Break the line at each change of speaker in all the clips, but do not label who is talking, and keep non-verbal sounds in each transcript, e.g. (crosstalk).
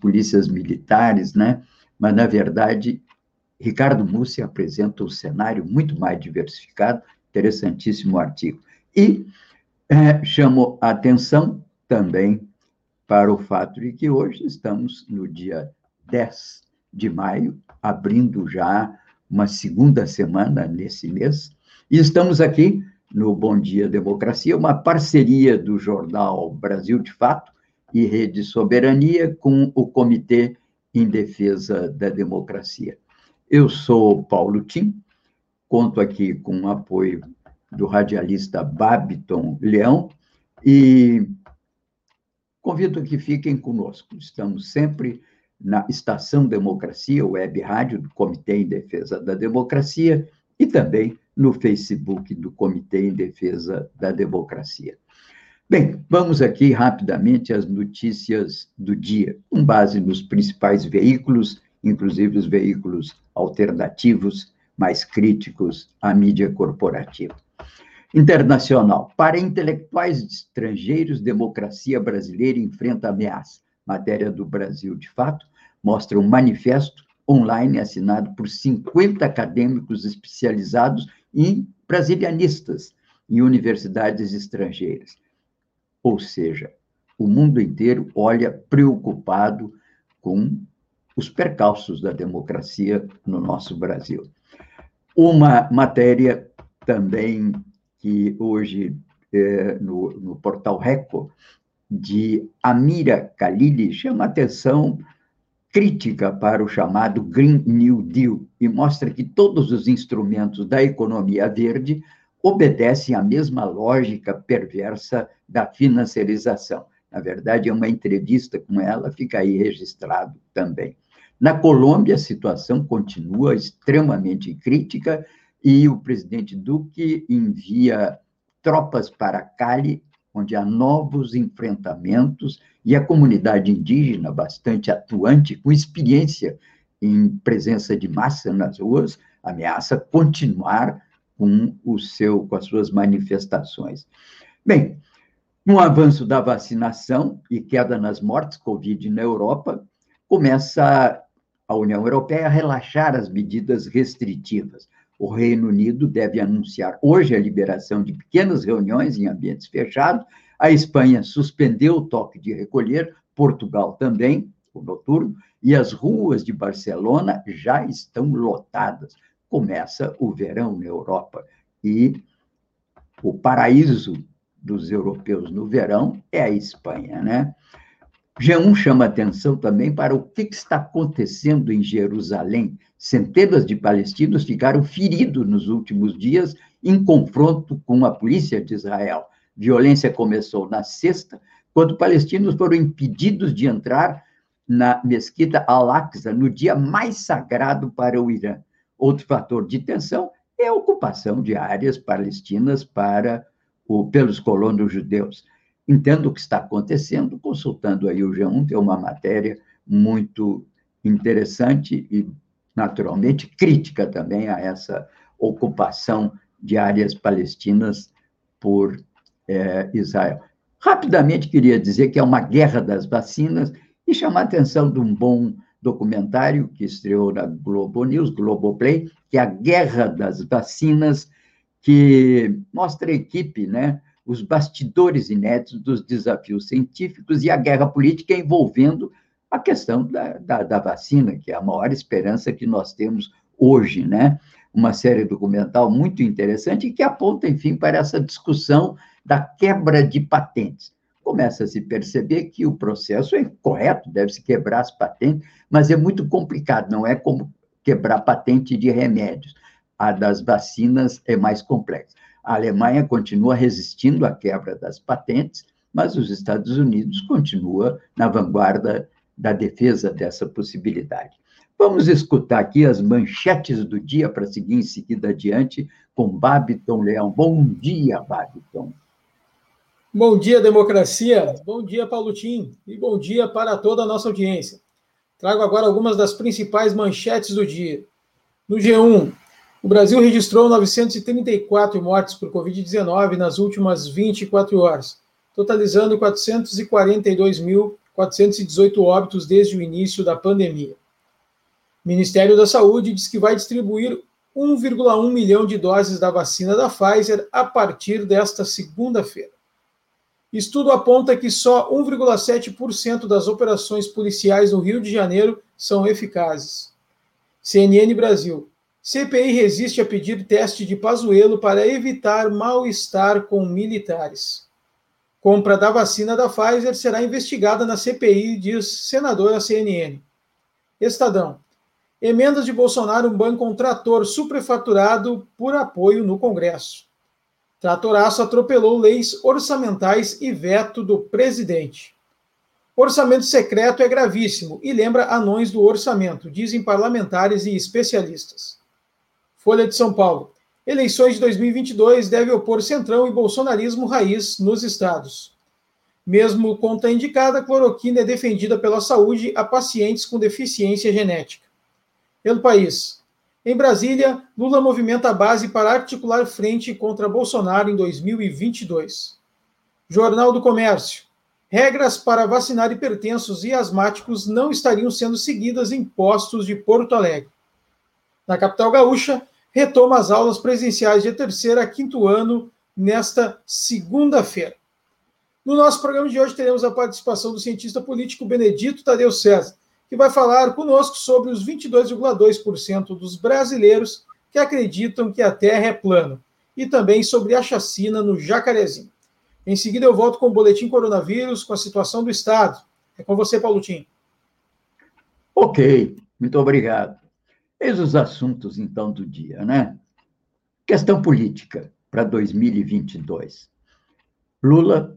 polícias militares, né? Mas, na verdade, Ricardo Mussi apresenta um cenário muito mais diversificado, interessantíssimo artigo. E é, chamo a atenção também para o fato de que hoje estamos no dia 10 de maio, abrindo já uma segunda semana nesse mês, e estamos aqui no Bom Dia Democracia, uma parceria do jornal Brasil de Fato e Rede Soberania com o Comitê em Defesa da Democracia. Eu sou Paulo Tim, conto aqui com o apoio do radialista Babiton Leão e convido que fiquem conosco. Estamos sempre na Estação Democracia, web rádio do Comitê em Defesa da Democracia e também no Facebook do Comitê em Defesa da Democracia. Bem, vamos aqui rapidamente às notícias do dia, com base nos principais veículos, inclusive os veículos alternativos mais críticos à mídia corporativa. Internacional. Para intelectuais estrangeiros, democracia brasileira enfrenta ameaça. Matéria do Brasil de Fato mostra um manifesto online assinado por 50 acadêmicos especializados em brasilianistas em universidades estrangeiras. Ou seja, o mundo inteiro olha preocupado com os percalços da democracia no nosso Brasil. Uma matéria também que hoje é, no, no, portal Record, de Amira Khalili, chama atenção crítica para o chamado Green New Deal e mostra que todos os instrumentos da economia verde obedecem à mesma lógica perversa da financiarização. Na verdade, é uma entrevista com ela, fica aí registrado também. Na Colômbia, a situação continua extremamente crítica e o presidente Duque envia tropas para Cali, onde há novos enfrentamentos, e a comunidade indígena, bastante atuante, com experiência em presença de massa nas ruas, ameaça continuar com, o seu, com as suas manifestações. Bem, com o avanço da vacinação e queda nas mortes Covid na Europa, começa a União Europeia a relaxar as medidas restritivas. O Reino Unido deve anunciar hoje a liberação de pequenas reuniões em ambientes fechados. A Espanha suspendeu o toque de recolher, Portugal também, o noturno, e as ruas de Barcelona já estão lotadas começa o verão na Europa. E o paraíso dos europeus no verão é a Espanha, né? G1 chama atenção também para o que está acontecendo em Jerusalém. Centenas de palestinos ficaram feridos nos últimos dias em confronto com a polícia de Israel. Violência começou na sexta, quando palestinos foram impedidos de entrar na mesquita Al-Aqsa no dia mais sagrado para o Irã. Outro fator de tensão é a ocupação de áreas palestinas para o, pelos colonos judeus. Entendo o que está acontecendo, consultando aí o G1, tem uma matéria muito interessante e, naturalmente, crítica também a essa ocupação de áreas palestinas por é, Israel. Rapidamente, queria dizer que é uma guerra das vacinas e chamar a atenção de um bom documentário que estreou na Globo News, Globoplay, que é a Guerra das Vacinas, que mostra a equipe, né, os bastidores inéditos dos desafios científicos e a guerra política envolvendo a questão da, da, da vacina, que é a maior esperança que nós temos hoje, né? Uma série documental muito interessante que aponta, enfim, para essa discussão da quebra de patentes começa a se perceber que o processo é correto, deve-se quebrar as patentes, mas é muito complicado, não é como quebrar patente de remédios. A das vacinas é mais complexa. A Alemanha continua resistindo à quebra das patentes, mas os Estados Unidos continua na vanguarda da defesa dessa possibilidade. Vamos escutar aqui as manchetes do dia para seguir em seguida adiante com Babiton Leão. Bom dia, Babiton.
Bom dia, democracia. Bom dia, Paulo Tim. E bom dia para toda a nossa audiência. Trago agora algumas das principais manchetes do dia. No G1, o Brasil registrou 934 mortes por Covid-19 nas últimas 24 horas, totalizando 442.000 418 óbitos desde o início da pandemia. O Ministério da Saúde diz que vai distribuir 1,1 milhão de doses da vacina da Pfizer a partir desta segunda-feira. Estudo aponta que só 1,7% das operações policiais no Rio de Janeiro são eficazes. CNN Brasil. CPI resiste a pedir teste de Pazuello para evitar mal-estar com militares. Compra da vacina da Pfizer será investigada na CPI, diz senadora CNN. Estadão. Emendas de Bolsonaro banca um trator superfaturado por apoio no Congresso. Tratoraço atropelou leis orçamentais e veto do presidente. Orçamento secreto é gravíssimo e lembra anões do orçamento, dizem parlamentares e especialistas. Folha de São Paulo. Eleições de 2022 deve opor centrão e bolsonarismo raiz nos estados. Mesmo conta indicada, cloroquina é defendida pela saúde a pacientes com deficiência genética. Pelo país. Em Brasília, Lula movimenta a base para articular frente contra Bolsonaro em 2022. Jornal do Comércio. Regras para vacinar hipertensos e asmáticos não estariam sendo seguidas em postos de Porto Alegre. Na capital gaúcha, retoma as aulas presenciais de terceiro a quinto ano nesta segunda-feira. No nosso programa de hoje teremos a participação do cientista político Benedito Tadeu César, que vai falar conosco sobre os 22,2% dos brasileiros que acreditam que a Terra é plana e também sobre a chacina no Jacarezinho. Em seguida, eu volto com o boletim coronavírus, com a situação do Estado. É com você, Paulo Tim.
Ok, muito obrigado. Eis os assuntos, então, do dia, né? Questão política para 2022. Lula,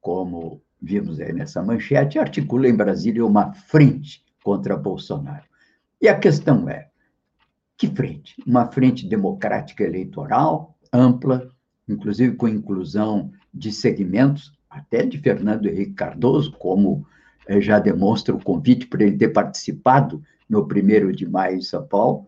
como vimos aí nessa manchete, articula em Brasília uma frente contra Bolsonaro. E a questão é: que frente? Uma frente democrática eleitoral, ampla, inclusive com inclusão de segmentos, até de Fernando Henrique Cardoso, como eh, já demonstra o convite para ele ter participado no primeiro de maio em São Paulo,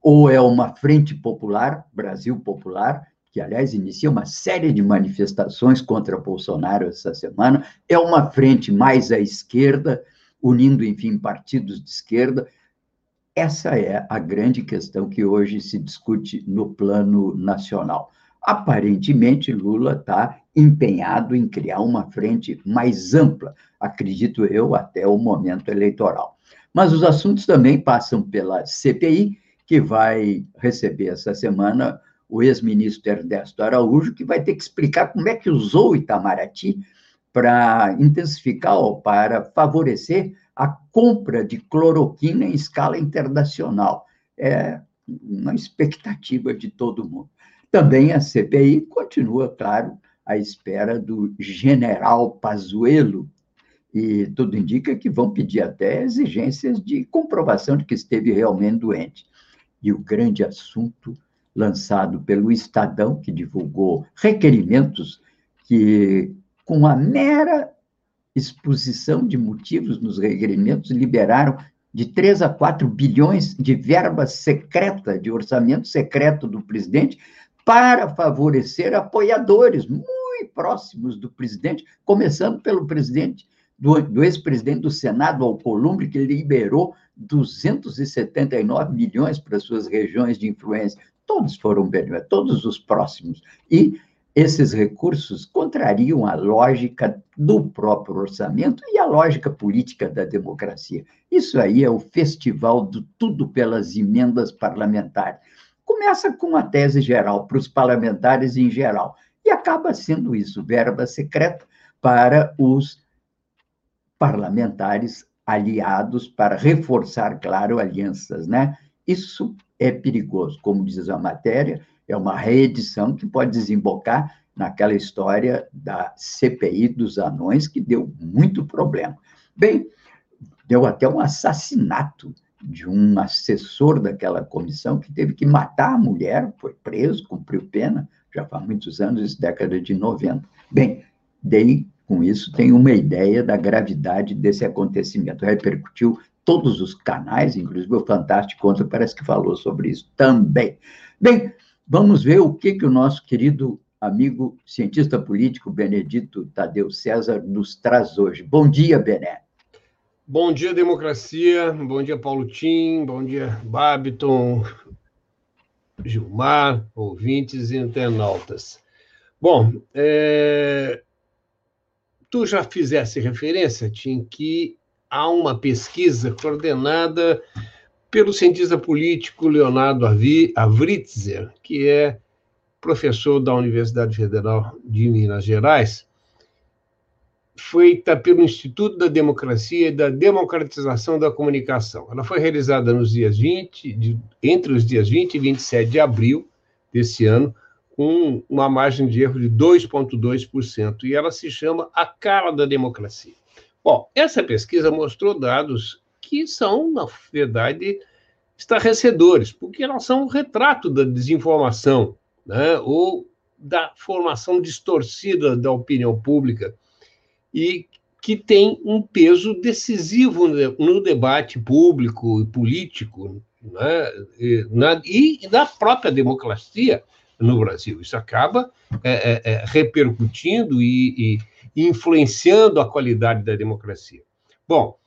ou é uma frente popular, Brasil Popular, que, aliás, inicia uma série de manifestações contra Bolsonaro essa semana, é uma frente mais à esquerda, unindo, enfim, partidos de esquerda. Essa é a grande questão que hoje se discute no plano nacional. Aparentemente, Lula está empenhado em criar uma frente mais ampla, acredito eu, até o momento eleitoral. Mas os assuntos também passam pela CPI, que vai receber essa semana o ex-ministro Ernesto Araújo, que vai ter que explicar como é que usou o Itamaraty para intensificar ou para favorecer a compra de cloroquina em escala internacional. É uma expectativa de todo mundo. Também a CPI continua, claro, à espera do general Pazuello, e tudo indica que vão pedir até exigências de comprovação de que esteve realmente doente. E o grande assunto lançado pelo Estadão, que divulgou requerimentos que, com a mera exposição de motivos nos requerimentos, liberaram de 3 a 4 bilhões de verba secreta, de orçamento secreto do presidente, para favorecer apoiadores muito próximos do presidente, começando pelo presidente, do, do ex-presidente do Senado, Alcolumbre, que liberou 279 milhões para suas regiões de influência todos foram beneficiados, todos os próximos. E esses recursos contrariam a lógica do próprio orçamento e a lógica política da democracia. Isso aí é o festival do tudo pelas emendas parlamentares. Começa com a tese geral, para os parlamentares em geral, e acaba sendo isso, verba secreta para os parlamentares aliados para reforçar, claro, alianças, né? Isso é perigoso. Como diz a matéria, é uma reedição que pode desembocar naquela história da CPI dos anões, que deu muito problema. Bem, deu até um assassinato de um assessor daquela comissão que teve que matar a mulher, foi preso, cumpriu pena, já faz muitos anos, década de 90. Bem, dei com isso, tem uma ideia da gravidade desse acontecimento. Repercutiu todos os canais, inclusive o Fantástico Contra parece que falou sobre isso também. Bem, vamos ver o que, que o nosso querido amigo cientista político Benedito Tadeu César nos traz hoje. Bom dia, Bené.
Bom dia, democracia. Bom dia, Paulo Tim. Bom dia, Babiton, Gilmar, ouvintes e internautas. Bom, é... tu já fizesse referência, Tim, que há uma pesquisa coordenada pelo cientista político Leonardo Avritzer, que é professor da Universidade Federal de Minas Gerais, feita pelo Instituto da Democracia e da Democratização da Comunicação. Ela foi realizada nos dias 20, de, entre os dias 20 e 27 de abril desse ano, com uma margem de erro de 2,2%, e ela se chama A Cara da Democracia. Bom, essa pesquisa mostrou dados que são, na verdade, estarrecedores, porque elas são um retrato da desinformação, né, ou da formação distorcida da opinião pública e que tem um peso decisivo no debate público e político né, e, na, própria democracia no Brasil. Isso acaba é, é, é, repercutindo e, e influenciando a qualidade da democracia. Bom,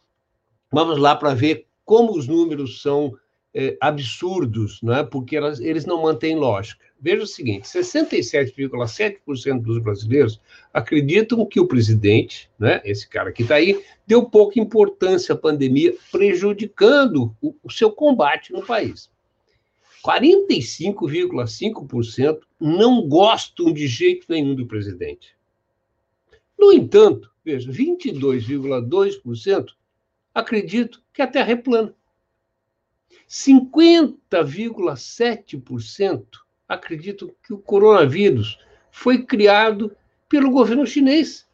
vamos lá para ver como os números são é, absurdos, né? porque elas, eles não mantêm lógica. Veja o seguinte: 67,7% dos brasileiros acreditam que o presidente, né, esse cara que está aí, deu pouca importância à pandemia, prejudicando o, o seu combate no país. 45,5% não gostam de jeito nenhum do presidente. No entanto, veja, 22,2% acreditam que a Terra é plana. 50,7% acreditam que o coronavírus foi criado pelo governo chinês.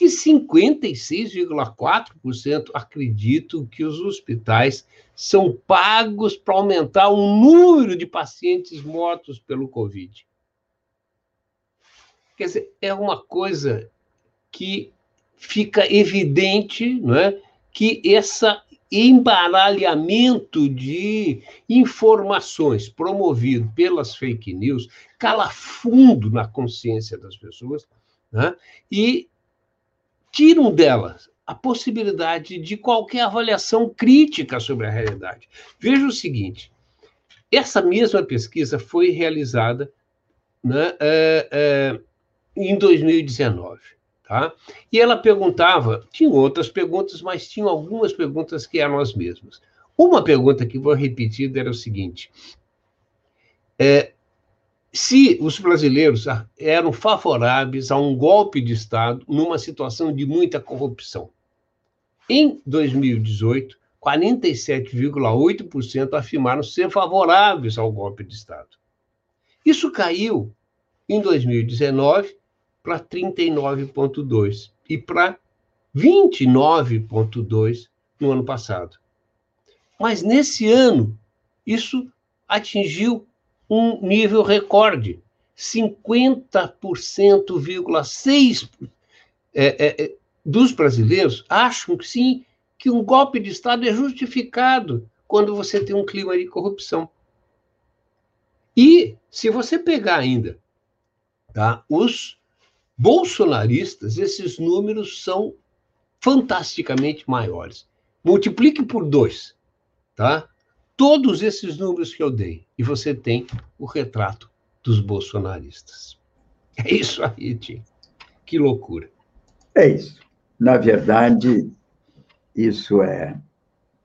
E 56,4% acreditam que os hospitais são pagos para aumentar o número de pacientes mortos pelo Covid. Quer dizer, é uma coisa que fica evidente não é, que essa embaralhamento de informações promovido pelas fake news cala fundo na consciência das pessoas né? e tiram delas a possibilidade de qualquer avaliação crítica sobre a realidade. Veja o seguinte: essa mesma pesquisa foi realizada né, é, é, em 2019. Tá? E ela perguntava, tinha outras perguntas, mas tinha algumas perguntas que eram as mesmas. Uma pergunta que vou repetir era o seguinte: é, se os brasileiros eram favoráveis a um golpe de Estado numa situação de muita corrupção. Em 2018, 47,8% afirmaram ser favoráveis ao golpe de Estado. Isso caiu em 2019 para 39,2% e para 29,2% no ano passado. Mas nesse ano, isso atingiu um nível recorde. 50,6% é, é, é, dos brasileiros acham que sim, que um golpe de Estado é justificado quando você tem um clima de corrupção. E se você pegar ainda tá, os bolsonaristas, esses números são fantasticamente maiores. Multiplique por dois, tá? Todos esses números que eu dei, e você tem o retrato dos bolsonaristas. É isso aí, Tim. Que loucura.
É isso. Na verdade, isso é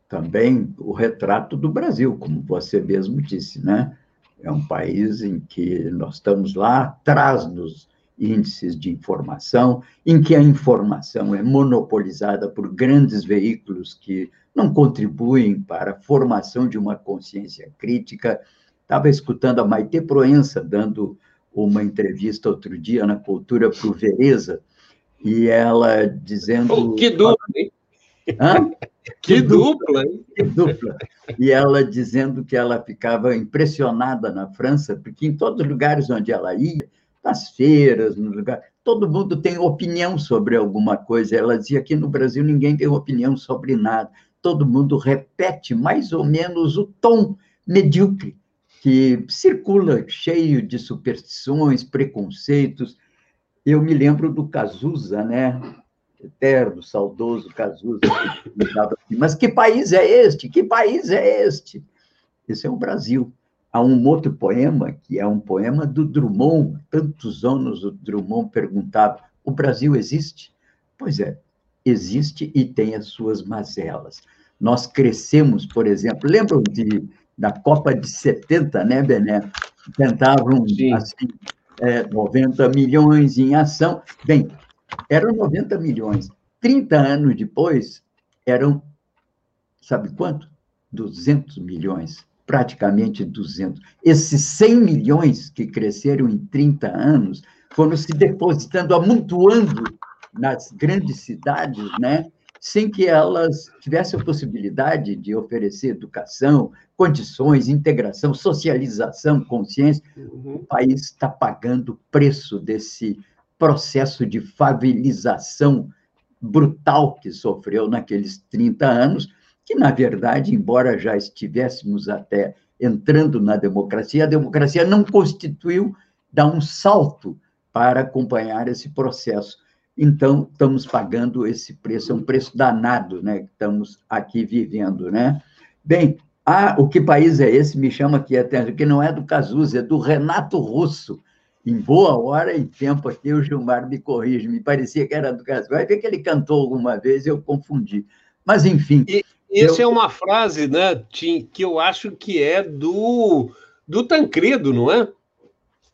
também o retrato do Brasil, como você mesmo disse, né? É um país em que nós estamos lá atrás dos índices de informação, em que a informação é monopolizada por grandes veículos que não contribuem para a formação de uma consciência crítica. Estava escutando a Maite Proença dando uma entrevista outro dia na Cultura Pro Vereza, e ela dizendo...
Oh, que dupla, hein? Hã? Que, que dupla, hein?
Que dupla. E ela dizendo que ela ficava impressionada na França, porque em todos os lugares onde ela ia, nas feiras, no lugar. Todo mundo tem opinião sobre alguma coisa. Ela dizia que no Brasil ninguém tem opinião sobre nada. Todo mundo repete mais ou menos o tom medíocre que circula cheio de superstições, preconceitos. Eu me lembro do Cazuza, né? eterno, saudoso Cazuza, assim, mas que país é este? Que país é este? Esse é o Brasil. Há um outro poema, que é um poema do Drummond, tantos anos o Drummond perguntava, o Brasil existe? Pois é, existe e tem as suas mazelas. Nós crescemos, por exemplo, lembram de, da Copa de 70, né, Bené? Tentavam, Sim. assim, é, 90 milhões em ação. Bem, eram 90 milhões. 30 anos depois, eram, sabe quanto? 200 milhões, praticamente 200. Esses 100 milhões que cresceram em 30 anos foram se depositando, amontoando nas grandes cidades, né? sem que elas tivessem a possibilidade de oferecer educação, condições, integração, socialização, consciência. Uhum. O país está pagando o preço desse processo de favelização brutal que sofreu naqueles 30 anos, que, na verdade, embora já estivéssemos até entrando na democracia, a democracia não constituiu, dá um salto para acompanhar esse processo então estamos pagando esse preço, é um preço danado, né, que estamos aqui vivendo, né? Bem, ah, o que país é esse? Me chama aqui até, que não é do Cazuza, é do Renato Russo. Em boa hora e tempo aqui, o Gilmar me corrige, me parecia que era do Cazuza. Vai ver que ele cantou alguma vez, eu confundi. Mas, enfim.
E, essa eu... é uma frase, né, Tim, que eu acho que é do, do Tancredo, não é?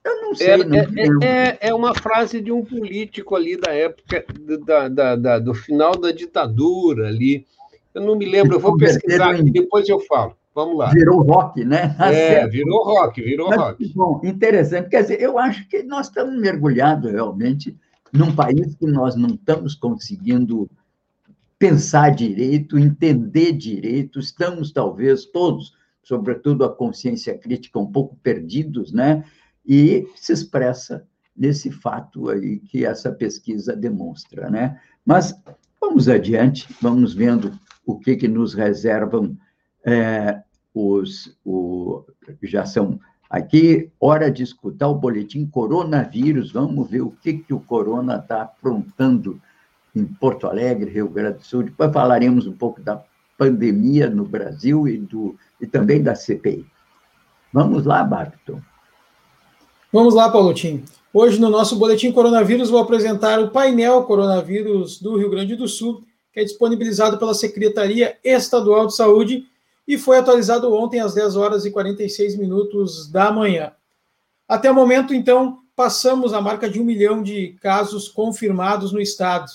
Eu não sei. É, não
é, é, é, uma frase de um político ali da época, da, da, da, do final da ditadura ali. Eu não me lembro, eu vou pesquisar aqui, depois eu falo. Vamos lá.
Virou rock, né?
Tá é, virou rock, virou Mas, rock.
Bom, interessante. Quer dizer, eu acho que nós estamos mergulhados realmente num país que nós não estamos conseguindo pensar direito, entender direito, estamos talvez todos, sobretudo a consciência crítica, um pouco perdidos, né? e se expressa nesse fato aí que essa pesquisa demonstra, né? Mas vamos adiante, vamos vendo o que, que nos reservam é, os, o, já são aqui, hora de escutar o boletim coronavírus, vamos ver o que, que o corona está aprontando em Porto Alegre, Rio Grande do Sul, depois falaremos um pouco da pandemia no Brasil e, do, e também da CPI. Vamos lá, Barton.
Vamos lá, Paulotinho. Hoje, no nosso Boletim Coronavírus, vou apresentar o painel Coronavírus do Rio Grande do Sul, que é disponibilizado pela Secretaria Estadual de Saúde e foi atualizado ontem às 10 horas e 46 minutos da manhã. Até o momento, então, passamos a marca de um milhão de casos confirmados no estado.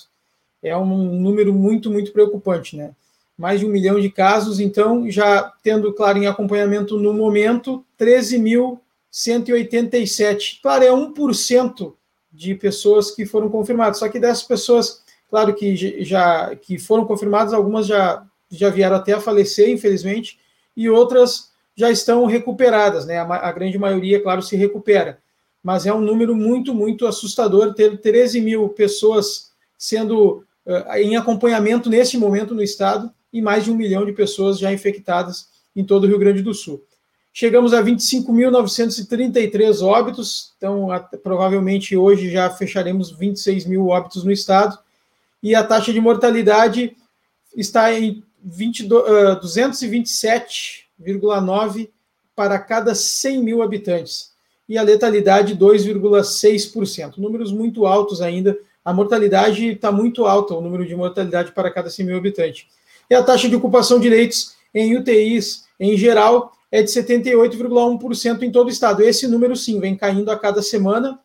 É um número muito, muito preocupante, né? Mais de um milhão de casos, então, já tendo, claro, em acompanhamento no momento, 13 mil 187. Claro, é 1% de pessoas que foram confirmadas. Só que dessas pessoas, claro que já que foram confirmadas, algumas já, já vieram até a falecer, infelizmente, e outras já estão recuperadas, né? A, a grande maioria, claro, se recupera. Mas é um número muito, muito assustador ter 13 mil pessoas sendo em acompanhamento nesse momento no estado e mais de um milhão de pessoas já infectadas em todo o Rio Grande do Sul. Chegamos a 25.933 óbitos, então provavelmente hoje já fecharemos 26 mil óbitos no estado, e a taxa de mortalidade está em uh, 227,9 para cada 100 mil habitantes, e a letalidade 2,6%. Números muito altos ainda, a mortalidade está muito alta, o número de mortalidade para cada 100 mil habitantes. E a taxa de ocupação de leitos em UTIs em geral é de 78,1% em todo o estado. Esse número, sim, vem caindo a cada semana.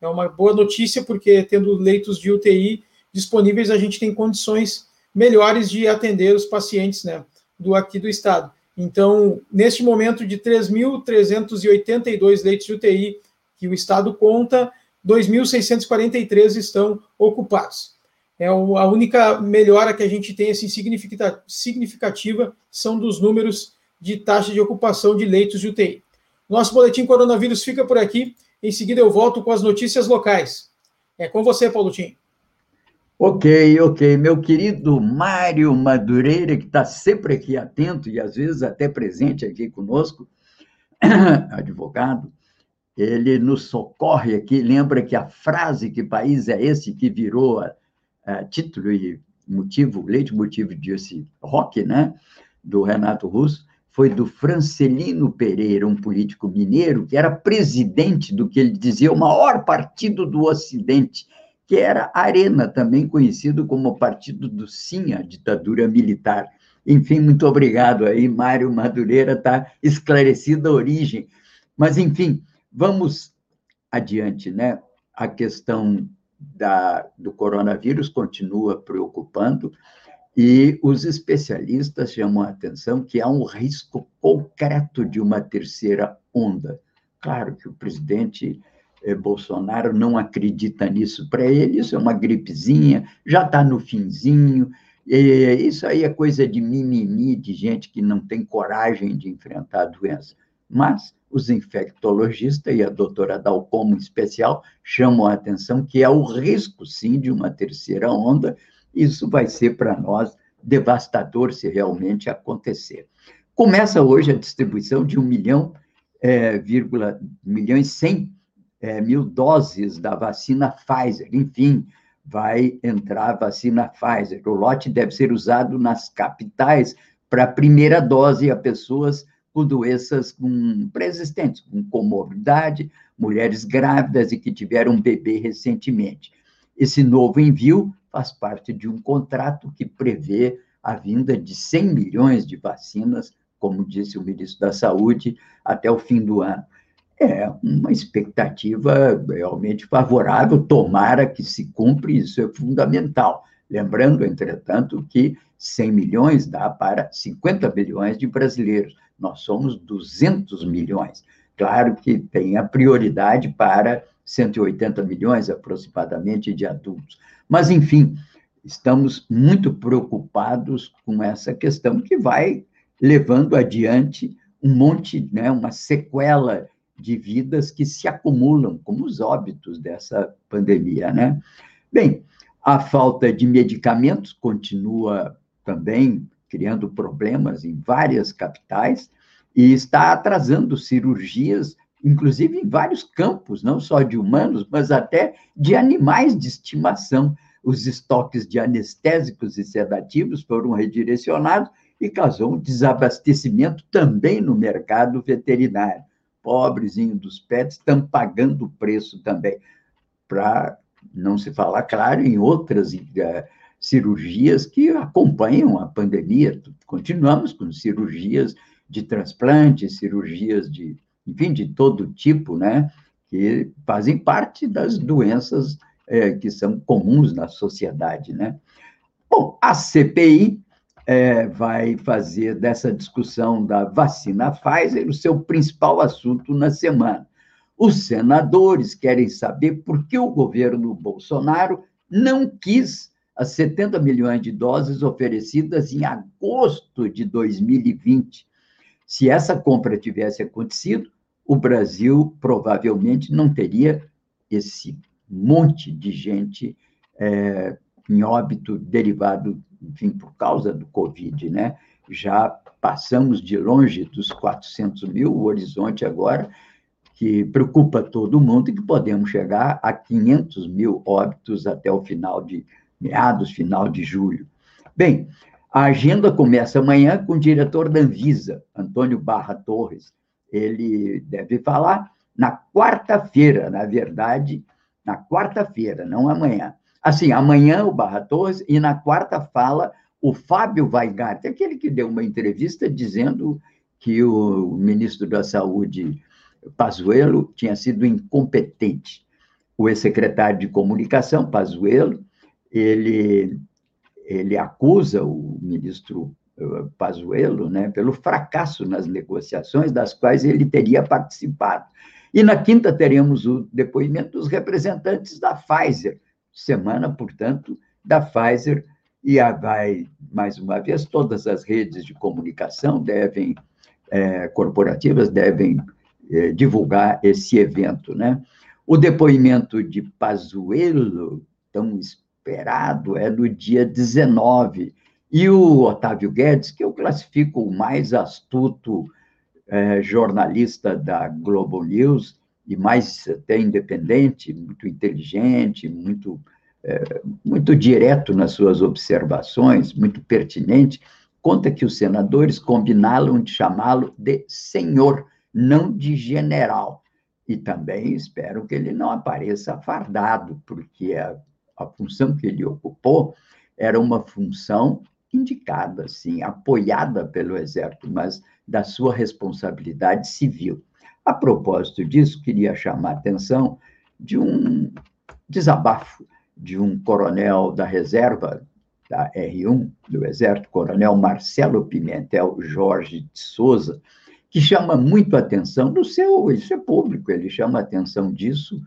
É uma boa notícia, porque tendo leitos de UTI disponíveis, a gente tem condições melhores de atender os pacientes né, do aqui do estado. Então, neste momento de 3.382 leitos de UTI que o estado conta, 2.643 estão ocupados. É a única melhora que a gente tem assim, significativa são dos números de taxa de ocupação de leitos de UTI. Nosso boletim coronavírus fica por aqui. Em seguida, eu volto com as notícias locais. É com você, Paulo Tim.
Ok, ok. Meu querido Mário Madureira, que está sempre aqui atento e às vezes até presente aqui conosco, (clears throat) advogado, ele nos socorre aqui. Lembra que a frase que país é esse que virou a título e motivo, leitmotiv desse rock, né, do Renato Russo, foi do Francelino Pereira, um político mineiro, que era presidente do que ele dizia o maior partido do Ocidente, que era Arena, também conhecido como Partido do Sim, a ditadura militar. Enfim, muito obrigado aí, Mário Madureira, está esclarecida a origem. Mas, enfim, vamos adiante, né? A questão da, do coronavírus continua preocupando e os especialistas chamam a atenção que há um risco concreto de uma terceira onda. Claro que o presidente eh, Bolsonaro não acredita nisso. Para ele, isso é uma gripezinha, já está no finzinho. isso aí é coisa de mimimi, de gente que não tem coragem de enfrentar a doença. Mas os infectologistas e a doutora Dalcomo em especial chamam a atenção que há o risco, sim, de uma terceira onda. Isso vai ser para nós devastador se realmente acontecer. Começa hoje a distribuição de um milhão, é, vírgula, milhão e cem é, mil doses da vacina Pfizer. Enfim, vai entrar a vacina Pfizer. O lote deve ser usado nas capitais para a primeira dose a pessoas com doenças com pré-existentes, com comorbidade, mulheres grávidas e que tiveram um bebê recentemente. Esse novo envio faz parte de um contrato que prevê a vinda de 100 milhões de vacinas, como disse o ministro da Saúde, até o fim do ano é uma expectativa realmente favorável, tomara que se cumpra, isso é fundamental. Lembrando, entretanto, que 100 milhões dá para 50 milhões de brasileiros, nós somos 200 milhões. Claro que tem a prioridade para 180 milhões aproximadamente de adultos. Mas, enfim, estamos muito preocupados com essa questão que vai levando adiante um monte, né, uma sequela de vidas que se acumulam, como os óbitos dessa pandemia, né? Bem, a falta de medicamentos continua também criando problemas em várias capitais e está atrasando cirurgias, inclusive em vários campos, não só de humanos, mas até de animais de estimação. Os estoques de anestésicos e sedativos foram redirecionados e causou um desabastecimento também no mercado veterinário pobrezinho dos pets estão pagando o preço também. Para não se falar, claro, em outras uh, cirurgias que acompanham a pandemia. Continuamos com cirurgias de transplante, cirurgias de, enfim, de todo tipo, né? Que fazem parte das doenças é, que são comuns na sociedade, né? Bom, a CPI é, vai fazer dessa discussão da vacina Pfizer o seu principal assunto na semana. Os senadores querem saber por que o governo Bolsonaro não quis as 70 milhões de doses oferecidas em agosto de 2020. Se essa compra tivesse acontecido, o Brasil provavelmente não teria esse monte de gente é, em óbito derivado enfim, por causa do Covid, né? Já passamos de longe dos 400 mil, o horizonte agora, que preocupa todo mundo, e que podemos chegar a 500 mil óbitos até o final de, meados, final de julho. Bem, a agenda começa amanhã com o diretor da Anvisa, Antônio Barra Torres. Ele deve falar na quarta-feira, na verdade, na quarta-feira, não amanhã. Assim, amanhã o Barra Torres e na quarta fala o Fábio Weingart, aquele que deu uma entrevista dizendo que o ministro da Saúde, Pazuello, tinha sido incompetente. O ex-secretário de Comunicação, Pazuello, ele, ele acusa o ministro eh, Pazuello né, pelo fracasso nas negociações das quais ele teria participado. E na quinta teremos o depoimento dos representantes da Pfizer, semana, portanto, da Pfizer, e vai, mais uma vez, todas as redes de comunicação devem, é, corporativas devem é, divulgar esse evento, né? O depoimento de Pazuello, tão esperado, é no dia 19, e o Otávio Guedes, que eu classifico o mais astuto é, jornalista da Globo News, e mais até independente, muito inteligente, muito é, muito direto nas suas observações, muito pertinente, conta que os senadores combinaram de chamá-lo de senhor, não de general. E também espero que ele não apareça fardado, porque a, a função que ele ocupou era uma função indicada, sim, apoiada pelo Exército, mas da sua responsabilidade civil. A propósito disso, queria chamar a atenção de um desabafo de um coronel da reserva da R1 do Exército, coronel Marcelo Pimentel Jorge de Souza, que chama muito atenção no seu, isso é público, ele chama atenção disso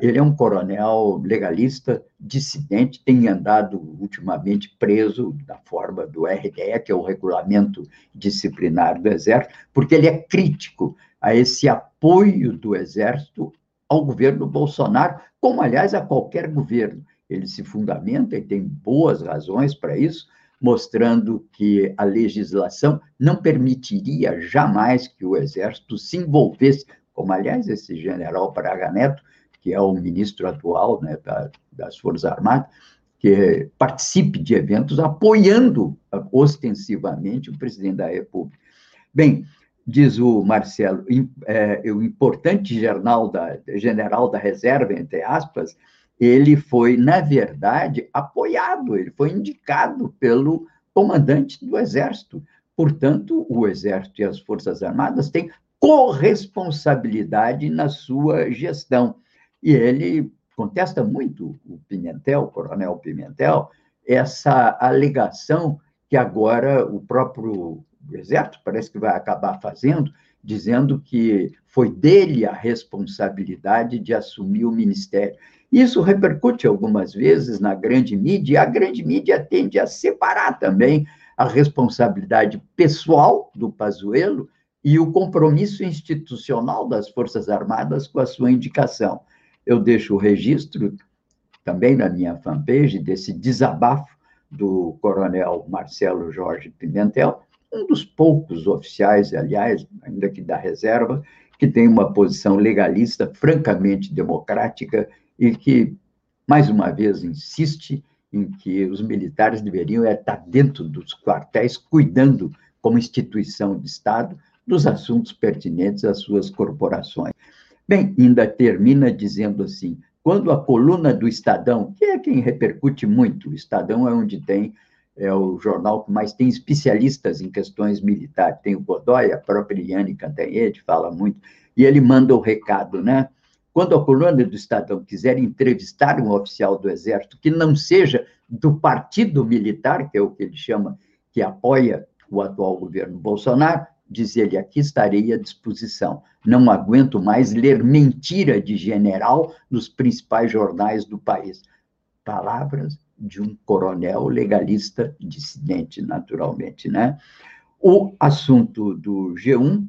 ele é um coronel legalista, dissidente, tem andado ultimamente preso da forma do RDE, que é o Regulamento Disciplinar do Exército, porque ele é crítico a esse apoio do Exército ao governo Bolsonaro, como, aliás, a qualquer governo. Ele se fundamenta e tem boas razões para isso, mostrando que a legislação não permitiria jamais que o Exército se envolvesse, como, aliás, esse general Braga Neto que é o ministro atual né, da, das Forças Armadas, que participe de eventos apoiando ostensivamente o presidente da República. Bem, diz o Marcelo, é, o importante general da, general da reserva, entre aspas, ele foi, na verdade, apoiado, ele foi indicado pelo comandante do Exército. Portanto, o Exército e as Forças Armadas têm corresponsabilidade na sua gestão. E ele contesta muito o Pimentel, o coronel Pimentel, essa alegação que agora o próprio Exército parece que vai acabar fazendo, dizendo que foi dele a responsabilidade de assumir o ministério. Isso repercute algumas vezes na grande mídia, e a grande mídia tende a separar também a responsabilidade pessoal do Pazuello e o compromisso institucional das Forças Armadas com a sua indicação. Eu deixo o registro também na minha fanpage desse desabafo do coronel Marcelo Jorge Pimentel, um dos poucos oficiais, aliás, ainda que da reserva, que tem uma posição legalista francamente democrática e que, mais uma vez, insiste em que os militares deveriam estar dentro dos quartéis, cuidando, como instituição de Estado, dos assuntos pertinentes às suas corporações. Bem, ainda termina dizendo assim: quando a coluna do Estadão, que é quem repercute muito, o Estadão é onde tem, é o jornal que mais tem especialistas em questões militares, tem o Godoy, a própria Eliane Cantanhede fala muito, e ele manda o recado, né? Quando a coluna do Estadão quiser entrevistar um oficial do Exército que não seja do partido militar, que é o que ele chama, que apoia o atual governo Bolsonaro, diz ele, aqui estarei à disposição. Não aguento mais ler mentira de general nos principais jornais do país. Palavras de um coronel legalista dissidente, naturalmente, né? O assunto do G1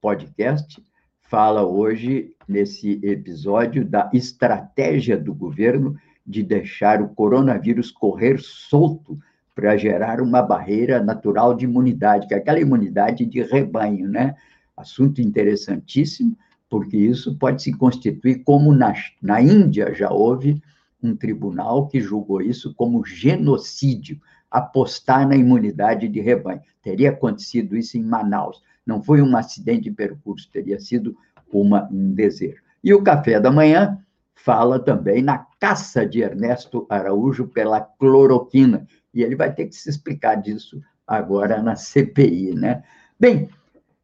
podcast fala hoje, nesse episódio, da estratégia do governo de deixar o coronavírus correr solto para gerar uma barreira natural de imunidade, que é aquela imunidade de rebanho, né? Assunto interessantíssimo, porque isso pode se constituir como na, na Índia já houve um tribunal que julgou isso como genocídio, apostar na imunidade de rebanho. Teria acontecido isso em Manaus. Não foi um acidente de percurso, teria sido uma, um desejo. E o café da manhã fala também na caça de Ernesto Araújo pela cloroquina, e ele vai ter que se explicar disso agora na CPI, né? Bem,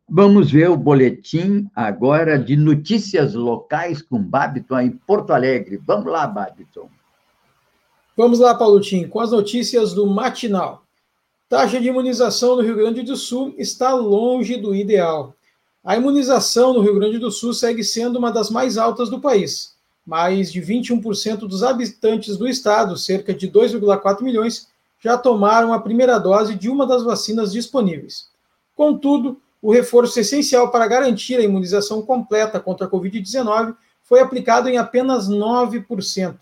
vamos ver o boletim agora de notícias locais com Babiton em Porto Alegre. Vamos lá, Babiton.
Vamos lá, Paulotinho, com as notícias do matinal. Taxa de imunização no Rio Grande do Sul está longe do ideal. A imunização no Rio Grande do Sul segue sendo uma das mais altas do país. Mais de 21% dos habitantes do estado, cerca de 2,4 milhões, já tomaram a primeira dose de uma das vacinas disponíveis. Contudo, o reforço essencial para garantir a imunização completa contra a Covid-19 foi aplicado em apenas 9%.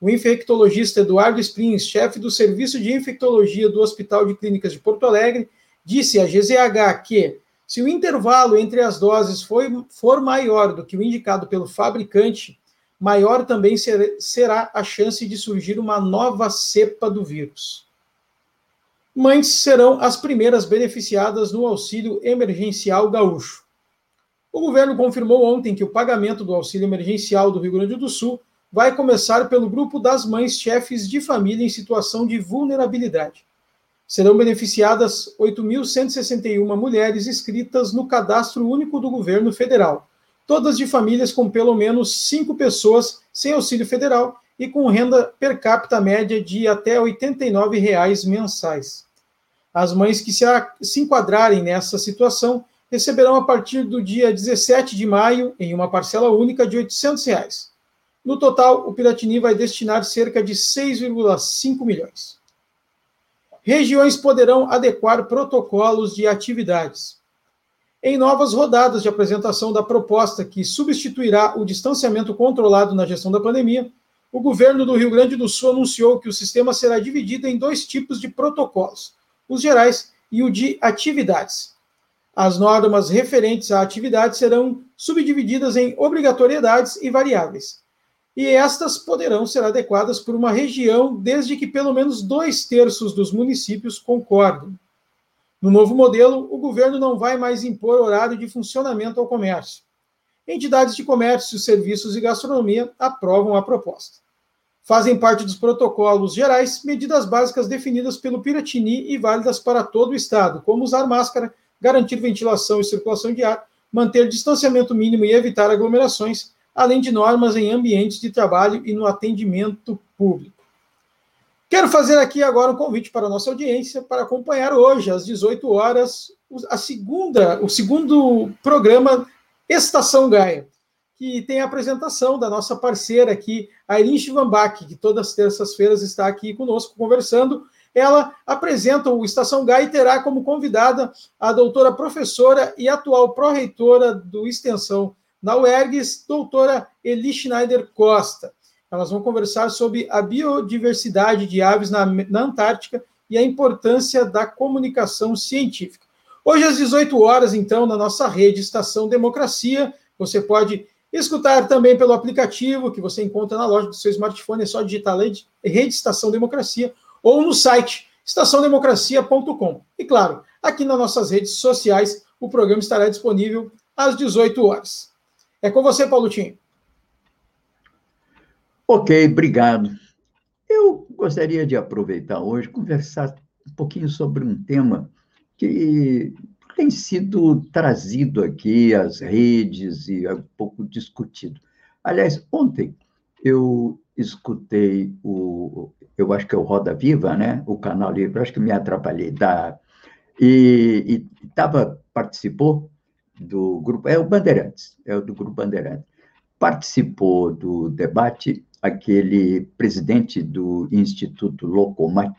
O infectologista Eduardo Springs, chefe do Serviço de Infectologia do Hospital de Clínicas de Porto Alegre, disse à GZH que, se o intervalo entre as doses foi, for maior do que o indicado pelo fabricante, maior também será a chance de surgir uma nova cepa do vírus. Mães serão as primeiras beneficiadas no auxílio emergencial gaúcho. O governo confirmou ontem que o pagamento do auxílio emergencial do Rio Grande do Sul vai começar pelo grupo das mães chefes de família em situação de vulnerabilidade. Serão beneficiadas 8.161 mulheres inscritas no cadastro único do governo federal, todas de famílias com pelo menos cinco pessoas sem auxílio federal e com renda per capita média de até 89 reais mensais. As mães que se, se enquadrarem nessa situação receberão a partir do dia 17 de maio, em uma parcela única de 800 reais. No total, o Piratini vai destinar cerca de 6,5 milhões. Regiões poderão adequar protocolos de atividades. Em novas rodadas de apresentação da proposta que substituirá o distanciamento controlado na gestão da pandemia, o governo do Rio Grande do Sul anunciou que o sistema será dividido em dois tipos de protocolos: os gerais e o de atividades. As normas referentes à atividade serão subdivididas em obrigatoriedades e variáveis. E estas poderão ser adequadas por uma região desde que pelo menos dois terços dos municípios concordem. No novo modelo, o governo não vai mais impor horário de funcionamento ao comércio. Entidades de comércio, serviços e gastronomia aprovam a proposta. Fazem parte dos protocolos gerais medidas básicas definidas pelo Piratini e válidas para todo o Estado, como usar máscara, garantir ventilação e circulação de ar, manter distanciamento mínimo e evitar aglomerações, além de normas em ambientes de trabalho e no atendimento público. Quero fazer aqui agora um convite para a nossa audiência para acompanhar hoje, às 18 horas, a segunda, o segundo programa Estação Gaia, que tem a apresentação da nossa parceira aqui, a Erin que todas as terças-feiras está aqui conosco conversando ela apresenta o Estação Gai e terá como convidada a doutora professora e atual pró-reitora do Extensão na UERGS, doutora Eli Schneider Costa. Elas vão conversar sobre a biodiversidade de aves na, na Antártica e a importância da comunicação científica. Hoje, às 18 horas, então, na nossa rede Estação Democracia, você pode escutar também pelo aplicativo que você encontra na loja do seu smartphone, é só digitar Rede Estação Democracia ou no site estaçãodemocracia.com. E claro, aqui nas nossas redes sociais, o programa estará disponível às 18 horas. É com você, Paulotinho.
Ok, obrigado. Eu gostaria de aproveitar hoje conversar um pouquinho sobre um tema que tem sido trazido aqui às redes e é um pouco discutido. Aliás, ontem eu escutei o, eu acho que é o Roda Viva, né? O canal livre, acho que me atrapalhei. Da, e estava, participou do grupo, é o Bandeirantes, é o do grupo Bandeirantes. Participou do debate aquele presidente do Instituto